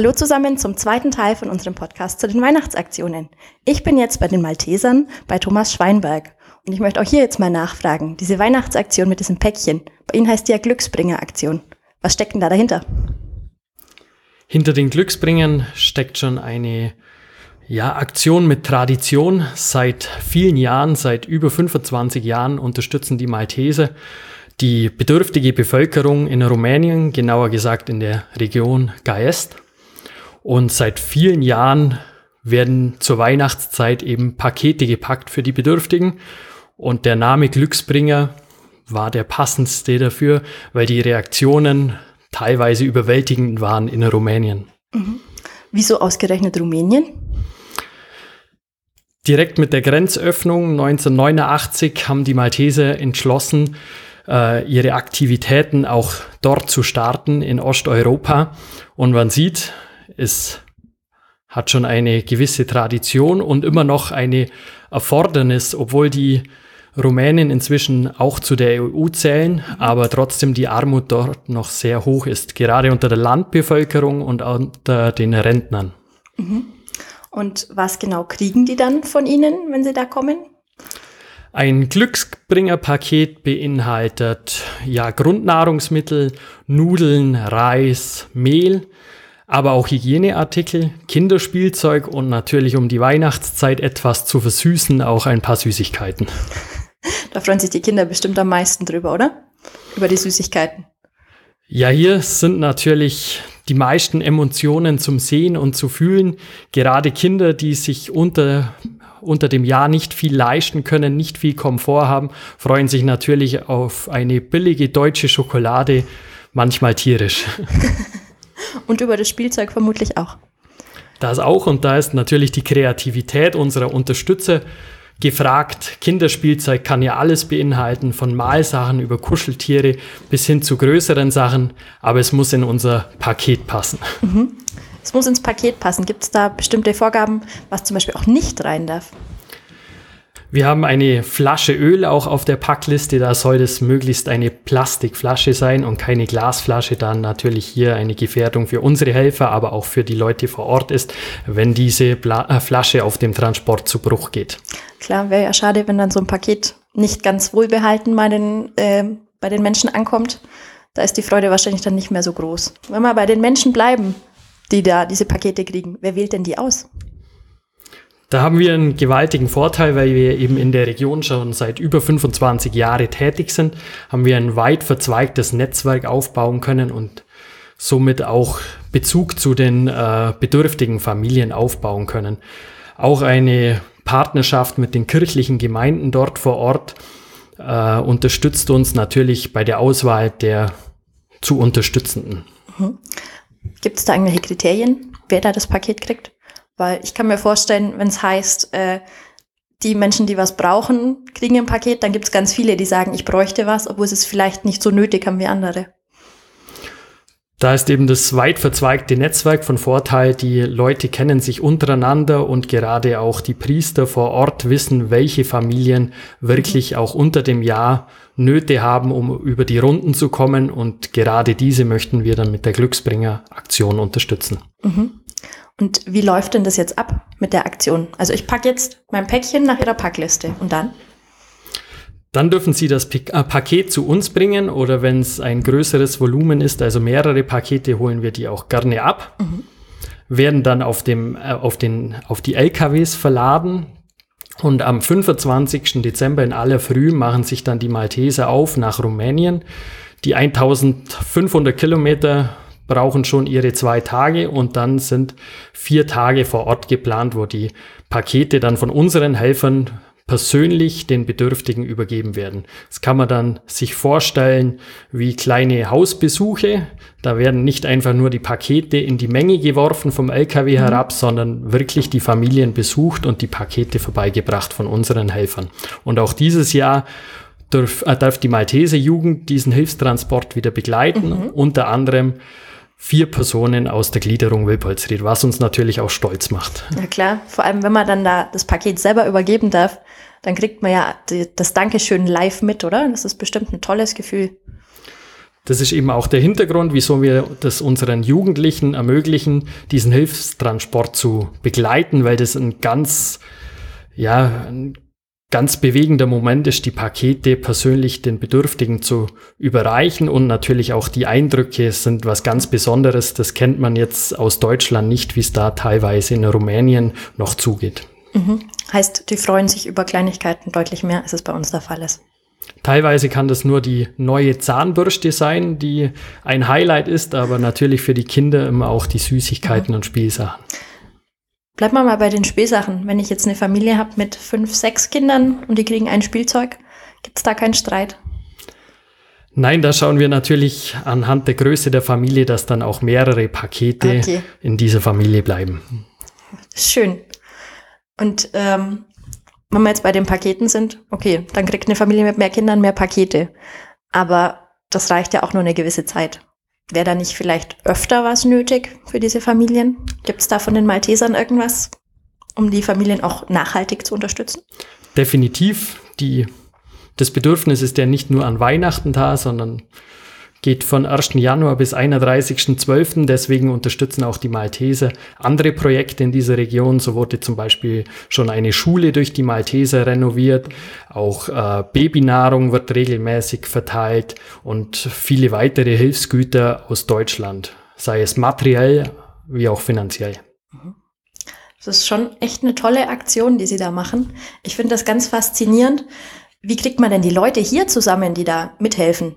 Hallo zusammen zum zweiten Teil von unserem Podcast zu den Weihnachtsaktionen. Ich bin jetzt bei den Maltesern bei Thomas Schweinberg und ich möchte auch hier jetzt mal nachfragen. Diese Weihnachtsaktion mit diesem Päckchen, bei Ihnen heißt die ja Glücksbringer-Aktion. Was steckt denn da dahinter? Hinter den Glücksbringern steckt schon eine ja, Aktion mit Tradition. Seit vielen Jahren, seit über 25 Jahren unterstützen die Malteser die bedürftige Bevölkerung in Rumänien, genauer gesagt in der Region Gaest. Und seit vielen Jahren werden zur Weihnachtszeit eben Pakete gepackt für die Bedürftigen. Und der Name Glücksbringer war der passendste dafür, weil die Reaktionen teilweise überwältigend waren in Rumänien. Mhm. Wieso ausgerechnet Rumänien? Direkt mit der Grenzöffnung 1989 haben die Malteser entschlossen, äh, ihre Aktivitäten auch dort zu starten in Osteuropa. Und man sieht, es hat schon eine gewisse Tradition und immer noch eine Erfordernis, obwohl die Rumänen inzwischen auch zu der EU zählen, aber trotzdem die Armut dort noch sehr hoch ist, gerade unter der Landbevölkerung und unter den Rentnern. Mhm. Und was genau kriegen die dann von Ihnen, wenn sie da kommen? Ein Glücksbringerpaket beinhaltet ja Grundnahrungsmittel, Nudeln, Reis, Mehl, aber auch Hygieneartikel, Kinderspielzeug und natürlich um die Weihnachtszeit etwas zu versüßen, auch ein paar Süßigkeiten. Da freuen sich die Kinder bestimmt am meisten drüber, oder? Über die Süßigkeiten. Ja, hier sind natürlich die meisten Emotionen zum Sehen und zu fühlen. Gerade Kinder, die sich unter unter dem Jahr nicht viel leisten können, nicht viel Komfort haben, freuen sich natürlich auf eine billige deutsche Schokolade, manchmal tierisch. und über das Spielzeug vermutlich auch. Das auch und da ist natürlich die Kreativität unserer Unterstützer gefragt. Kinderspielzeug kann ja alles beinhalten, von Malsachen über Kuscheltiere bis hin zu größeren Sachen, aber es muss in unser Paket passen. Mhm. Es muss ins Paket passen. Gibt es da bestimmte Vorgaben, was zum Beispiel auch nicht rein darf? Wir haben eine Flasche Öl auch auf der Packliste. Da soll es möglichst eine Plastikflasche sein und keine Glasflasche. Dann natürlich hier eine Gefährdung für unsere Helfer, aber auch für die Leute vor Ort ist, wenn diese Bla äh, Flasche auf dem Transport zu Bruch geht. Klar, wäre ja schade, wenn dann so ein Paket nicht ganz wohlbehalten bei den, äh, bei den Menschen ankommt. Da ist die Freude wahrscheinlich dann nicht mehr so groß. Wenn wir bei den Menschen bleiben, die da diese Pakete kriegen. Wer wählt denn die aus? Da haben wir einen gewaltigen Vorteil, weil wir eben in der Region schon seit über 25 Jahren tätig sind, haben wir ein weit verzweigtes Netzwerk aufbauen können und somit auch Bezug zu den äh, bedürftigen Familien aufbauen können. Auch eine Partnerschaft mit den kirchlichen Gemeinden dort vor Ort äh, unterstützt uns natürlich bei der Auswahl der zu Unterstützenden. Mhm. Gibt es da irgendwelche Kriterien, wer da das Paket kriegt? Weil ich kann mir vorstellen, wenn es heißt, äh, die Menschen, die was brauchen, kriegen ein Paket, dann gibt es ganz viele, die sagen, ich bräuchte was, obwohl sie es vielleicht nicht so nötig haben wie andere. Da ist eben das weit verzweigte Netzwerk von Vorteil. Die Leute kennen sich untereinander und gerade auch die Priester vor Ort wissen, welche Familien wirklich auch unter dem Jahr Nöte haben, um über die Runden zu kommen. Und gerade diese möchten wir dann mit der Glücksbringer-Aktion unterstützen. Mhm. Und wie läuft denn das jetzt ab mit der Aktion? Also ich packe jetzt mein Päckchen nach Ihrer Packliste und dann? Dann dürfen Sie das äh, Paket zu uns bringen oder wenn es ein größeres Volumen ist, also mehrere Pakete, holen wir die auch gerne ab. Mhm. Werden dann auf, dem, äh, auf, den, auf die LKWs verladen. Und am 25. Dezember in aller Früh machen sich dann die Malteser auf nach Rumänien. Die 1500 Kilometer brauchen schon ihre zwei Tage und dann sind vier Tage vor Ort geplant, wo die Pakete dann von unseren Helfern persönlich den Bedürftigen übergeben werden. Das kann man dann sich vorstellen wie kleine Hausbesuche. Da werden nicht einfach nur die Pakete in die Menge geworfen vom LKW mhm. herab, sondern wirklich die Familien besucht und die Pakete vorbeigebracht von unseren Helfern. Und auch dieses Jahr darf, äh, darf die Malteser Jugend diesen Hilfstransport wieder begleiten, mhm. unter anderem vier Personen aus der Gliederung Wilpolsried, was uns natürlich auch stolz macht. Ja klar, vor allem wenn man dann da das Paket selber übergeben darf, dann kriegt man ja das Dankeschön live mit, oder? Das ist bestimmt ein tolles Gefühl. Das ist eben auch der Hintergrund, wieso wir das unseren Jugendlichen ermöglichen, diesen Hilfstransport zu begleiten, weil das ein ganz, ja, ein ganz bewegender Moment ist, die Pakete persönlich den Bedürftigen zu überreichen und natürlich auch die Eindrücke sind was ganz Besonderes. Das kennt man jetzt aus Deutschland nicht, wie es da teilweise in Rumänien noch zugeht. Mhm. Heißt, die freuen sich über Kleinigkeiten deutlich mehr, als es bei uns der Fall ist. Teilweise kann das nur die neue Zahnbürste sein, die ein Highlight ist, aber natürlich für die Kinder immer auch die Süßigkeiten mhm. und Spielsachen. Bleiben wir mal bei den Spielsachen. Wenn ich jetzt eine Familie habe mit fünf, sechs Kindern und die kriegen ein Spielzeug, gibt es da keinen Streit? Nein, da schauen wir natürlich anhand der Größe der Familie, dass dann auch mehrere Pakete okay. in dieser Familie bleiben. Schön. Und ähm, wenn wir jetzt bei den Paketen sind, okay, dann kriegt eine Familie mit mehr Kindern mehr Pakete. Aber das reicht ja auch nur eine gewisse Zeit. Wäre da nicht vielleicht öfter was nötig für diese Familien? Gibt es da von den Maltesern irgendwas, um die Familien auch nachhaltig zu unterstützen? Definitiv. Die, das Bedürfnis ist ja nicht nur an Weihnachten da, sondern geht von 1. Januar bis 31.12. Deswegen unterstützen auch die Malteser andere Projekte in dieser Region. So wurde zum Beispiel schon eine Schule durch die Malteser renoviert. Auch äh, Babynahrung wird regelmäßig verteilt und viele weitere Hilfsgüter aus Deutschland, sei es materiell wie auch finanziell. Das ist schon echt eine tolle Aktion, die Sie da machen. Ich finde das ganz faszinierend. Wie kriegt man denn die Leute hier zusammen, die da mithelfen?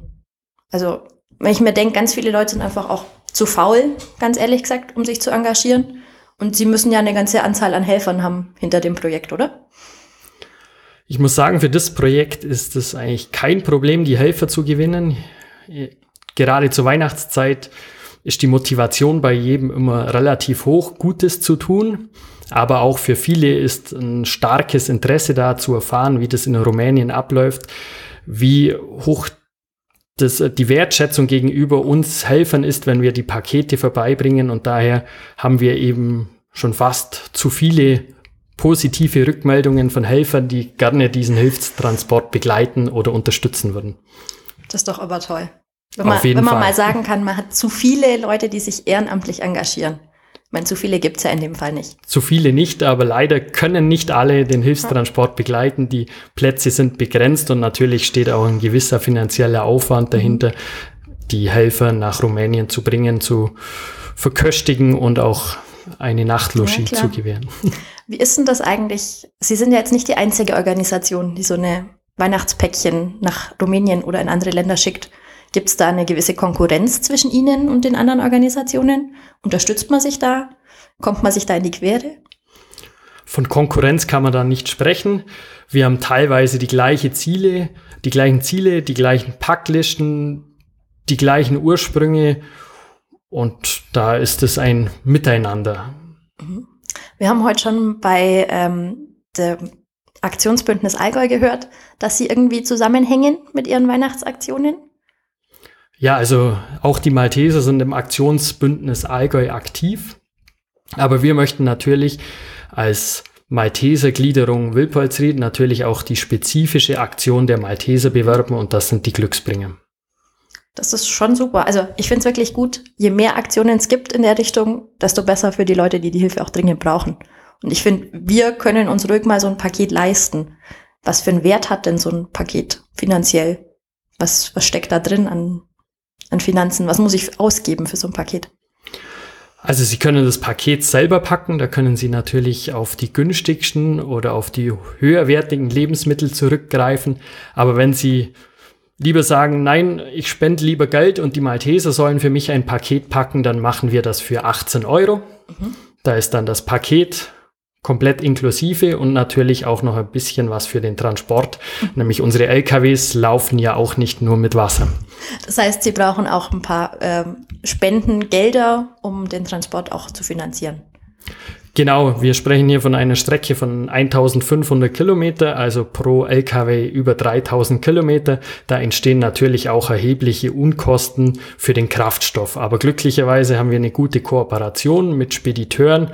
Also weil ich mir denke, ganz viele Leute sind einfach auch zu faul, ganz ehrlich gesagt, um sich zu engagieren. Und sie müssen ja eine ganze Anzahl an Helfern haben hinter dem Projekt, oder? Ich muss sagen, für das Projekt ist es eigentlich kein Problem, die Helfer zu gewinnen. Gerade zur Weihnachtszeit ist die Motivation bei jedem immer relativ hoch, Gutes zu tun. Aber auch für viele ist ein starkes Interesse da zu erfahren, wie das in Rumänien abläuft, wie hoch das, äh, die Wertschätzung gegenüber uns Helfern ist, wenn wir die Pakete vorbeibringen. Und daher haben wir eben schon fast zu viele positive Rückmeldungen von Helfern, die gerne diesen Hilfstransport begleiten oder unterstützen würden. Das ist doch aber toll. Wenn man, wenn man mal sagen kann, man hat zu viele Leute, die sich ehrenamtlich engagieren meine, zu viele gibt's ja in dem Fall nicht. Zu viele nicht, aber leider können nicht alle den Hilfstransport begleiten. Die Plätze sind begrenzt und natürlich steht auch ein gewisser finanzieller Aufwand dahinter, die Helfer nach Rumänien zu bringen, zu verköstigen und auch eine Nachtlogie ja, zu gewähren. Wie ist denn das eigentlich? Sie sind ja jetzt nicht die einzige Organisation, die so eine Weihnachtspäckchen nach Rumänien oder in andere Länder schickt. Gibt es da eine gewisse Konkurrenz zwischen Ihnen und den anderen Organisationen? Unterstützt man sich da? Kommt man sich da in die Quere? Von Konkurrenz kann man da nicht sprechen. Wir haben teilweise die gleichen Ziele, die gleichen Ziele, die gleichen Packlisten, die gleichen Ursprünge und da ist es ein Miteinander. Mhm. Wir haben heute schon bei ähm, der Aktionsbündnis Allgäu gehört, dass sie irgendwie zusammenhängen mit ihren Weihnachtsaktionen. Ja, also auch die Malteser sind im Aktionsbündnis Allgäu aktiv. Aber wir möchten natürlich als Malteser Gliederung Wilpolsried natürlich auch die spezifische Aktion der Malteser bewerben und das sind die Glücksbringer. Das ist schon super. Also ich finde es wirklich gut, je mehr Aktionen es gibt in der Richtung, desto besser für die Leute, die die Hilfe auch dringend brauchen. Und ich finde, wir können uns ruhig mal so ein Paket leisten. Was für einen Wert hat denn so ein Paket finanziell? Was, was steckt da drin an an Finanzen? Was muss ich ausgeben für so ein Paket? Also Sie können das Paket selber packen, da können Sie natürlich auf die günstigsten oder auf die höherwertigen Lebensmittel zurückgreifen. Aber wenn Sie lieber sagen, nein, ich spende lieber Geld und die Malteser sollen für mich ein Paket packen, dann machen wir das für 18 Euro. Mhm. Da ist dann das Paket komplett inklusive und natürlich auch noch ein bisschen was für den Transport. Mhm. Nämlich unsere LKWs laufen ja auch nicht nur mit Wasser. Das heißt, Sie brauchen auch ein paar ähm, Spendengelder, um den Transport auch zu finanzieren. Genau, wir sprechen hier von einer Strecke von 1500 Kilometer, also pro LKW über 3000 Kilometer. Da entstehen natürlich auch erhebliche Unkosten für den Kraftstoff. Aber glücklicherweise haben wir eine gute Kooperation mit Spediteuren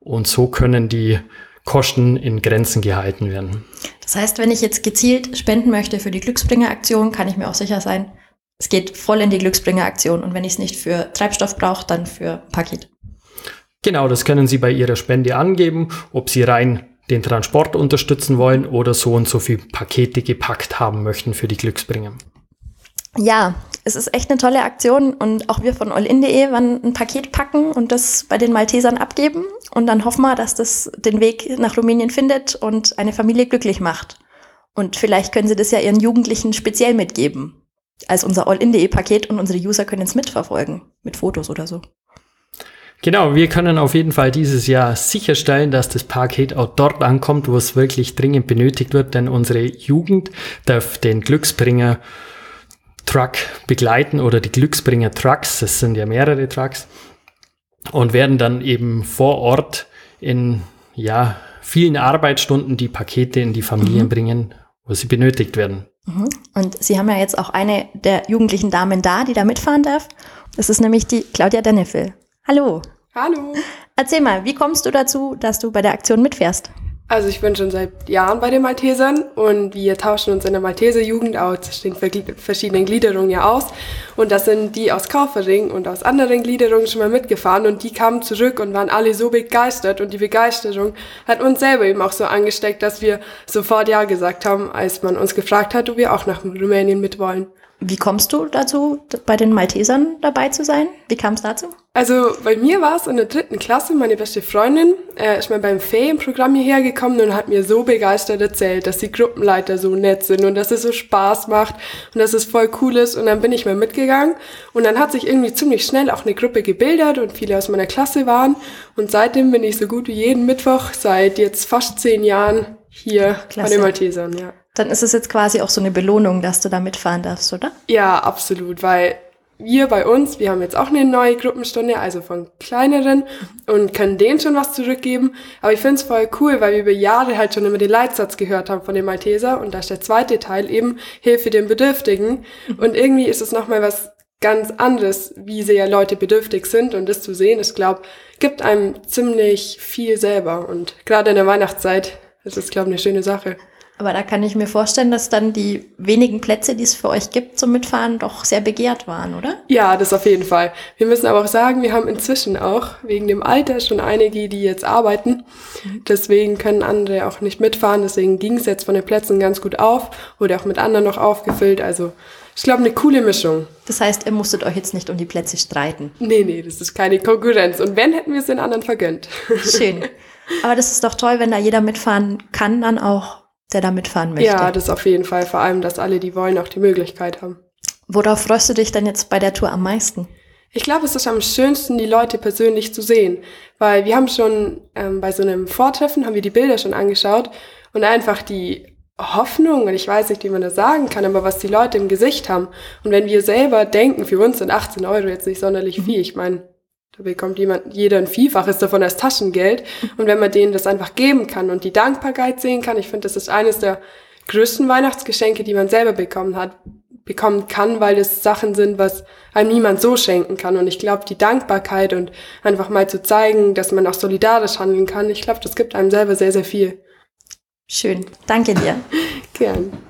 und so können die Kosten in Grenzen gehalten werden. Das heißt, wenn ich jetzt gezielt spenden möchte für die Glücksbringer-Aktion, kann ich mir auch sicher sein, es geht voll in die Glücksbringer-Aktion und wenn ich es nicht für Treibstoff brauche, dann für Paket. Genau, das können Sie bei Ihrer Spende angeben, ob Sie rein den Transport unterstützen wollen oder so und so viel Pakete gepackt haben möchten für die Glücksbringer. Ja, es ist echt eine tolle Aktion und auch wir von allin.de werden ein Paket packen und das bei den Maltesern abgeben und dann hoffen wir, dass das den Weg nach Rumänien findet und eine Familie glücklich macht. Und vielleicht können sie das ja ihren Jugendlichen speziell mitgeben als unser allin.de Paket und unsere User können es mitverfolgen mit Fotos oder so. Genau, wir können auf jeden Fall dieses Jahr sicherstellen, dass das Paket auch dort ankommt, wo es wirklich dringend benötigt wird, denn unsere Jugend darf den Glücksbringer Truck begleiten oder die Glücksbringer Trucks, das sind ja mehrere Trucks, und werden dann eben vor Ort in ja, vielen Arbeitsstunden die Pakete in die Familien mhm. bringen, wo sie benötigt werden. Mhm. Und Sie haben ja jetzt auch eine der jugendlichen Damen da, die da mitfahren darf. Das ist nämlich die Claudia Dennefel. Hallo. Hallo. Erzähl mal, wie kommst du dazu, dass du bei der Aktion mitfährst? Also ich bin schon seit Jahren bei den Maltesern und wir tauschen uns in der Malteser Jugend aus den verschiedenen Gliederungen ja aus. Und das sind die aus Kaufering und aus anderen Gliederungen schon mal mitgefahren und die kamen zurück und waren alle so begeistert und die Begeisterung hat uns selber eben auch so angesteckt, dass wir sofort Ja gesagt haben, als man uns gefragt hat, ob wir auch nach Rumänien mitwollen. Wie kommst du dazu, bei den Maltesern dabei zu sein? Wie kam es dazu? Also bei mir war es in der dritten Klasse, meine beste Freundin äh, ist mal beim Ferienprogramm hierher gekommen und hat mir so begeistert erzählt, dass die Gruppenleiter so nett sind und dass es so Spaß macht und dass es voll cool ist. Und dann bin ich mal mitgegangen und dann hat sich irgendwie ziemlich schnell auch eine Gruppe gebildet und viele aus meiner Klasse waren. Und seitdem bin ich so gut wie jeden Mittwoch seit jetzt fast zehn Jahren hier Klasse. bei den Maltesern, ja. Dann ist es jetzt quasi auch so eine Belohnung, dass du da mitfahren darfst, oder? Ja, absolut, weil wir bei uns, wir haben jetzt auch eine neue Gruppenstunde, also von kleineren und können denen schon was zurückgeben. Aber ich finde es voll cool, weil wir über Jahre halt schon immer den Leitsatz gehört haben von dem Malteser und da ist der zweite Teil eben Hilfe den Bedürftigen. Und irgendwie ist es nochmal was ganz anderes, wie sehr Leute bedürftig sind und das zu sehen, ich glaube, gibt einem ziemlich viel selber und gerade in der Weihnachtszeit ist es, glaube ich, eine schöne Sache. Aber da kann ich mir vorstellen, dass dann die wenigen Plätze, die es für euch gibt zum Mitfahren, doch sehr begehrt waren, oder? Ja, das auf jeden Fall. Wir müssen aber auch sagen, wir haben inzwischen auch wegen dem Alter schon einige, die jetzt arbeiten. Deswegen können andere auch nicht mitfahren. Deswegen ging es jetzt von den Plätzen ganz gut auf. Wurde auch mit anderen noch aufgefüllt. Also ich glaube, eine coole Mischung. Das heißt, ihr musstet euch jetzt nicht um die Plätze streiten. Nee, nee, das ist keine Konkurrenz. Und wenn, hätten wir es den anderen vergönnt. Schön. Aber das ist doch toll, wenn da jeder mitfahren kann, dann auch der da mitfahren möchte. Ja, das auf jeden Fall. Vor allem, dass alle, die wollen, auch die Möglichkeit haben. Worauf freust du dich denn jetzt bei der Tour am meisten? Ich glaube, es ist am schönsten, die Leute persönlich zu sehen, weil wir haben schon ähm, bei so einem Vortreffen haben wir die Bilder schon angeschaut und einfach die Hoffnung, und ich weiß nicht, wie man das sagen kann, aber was die Leute im Gesicht haben. Und wenn wir selber denken, für uns sind 18 Euro jetzt nicht sonderlich mhm. viel. Ich meine, da bekommt jemand, jeder ein Vielfaches davon als Taschengeld. Und wenn man denen das einfach geben kann und die Dankbarkeit sehen kann, ich finde, das ist eines der größten Weihnachtsgeschenke, die man selber bekommen hat, bekommen kann, weil es Sachen sind, was einem niemand so schenken kann. Und ich glaube, die Dankbarkeit und einfach mal zu zeigen, dass man auch solidarisch handeln kann, ich glaube, das gibt einem selber sehr, sehr viel. Schön. Danke dir. Gern.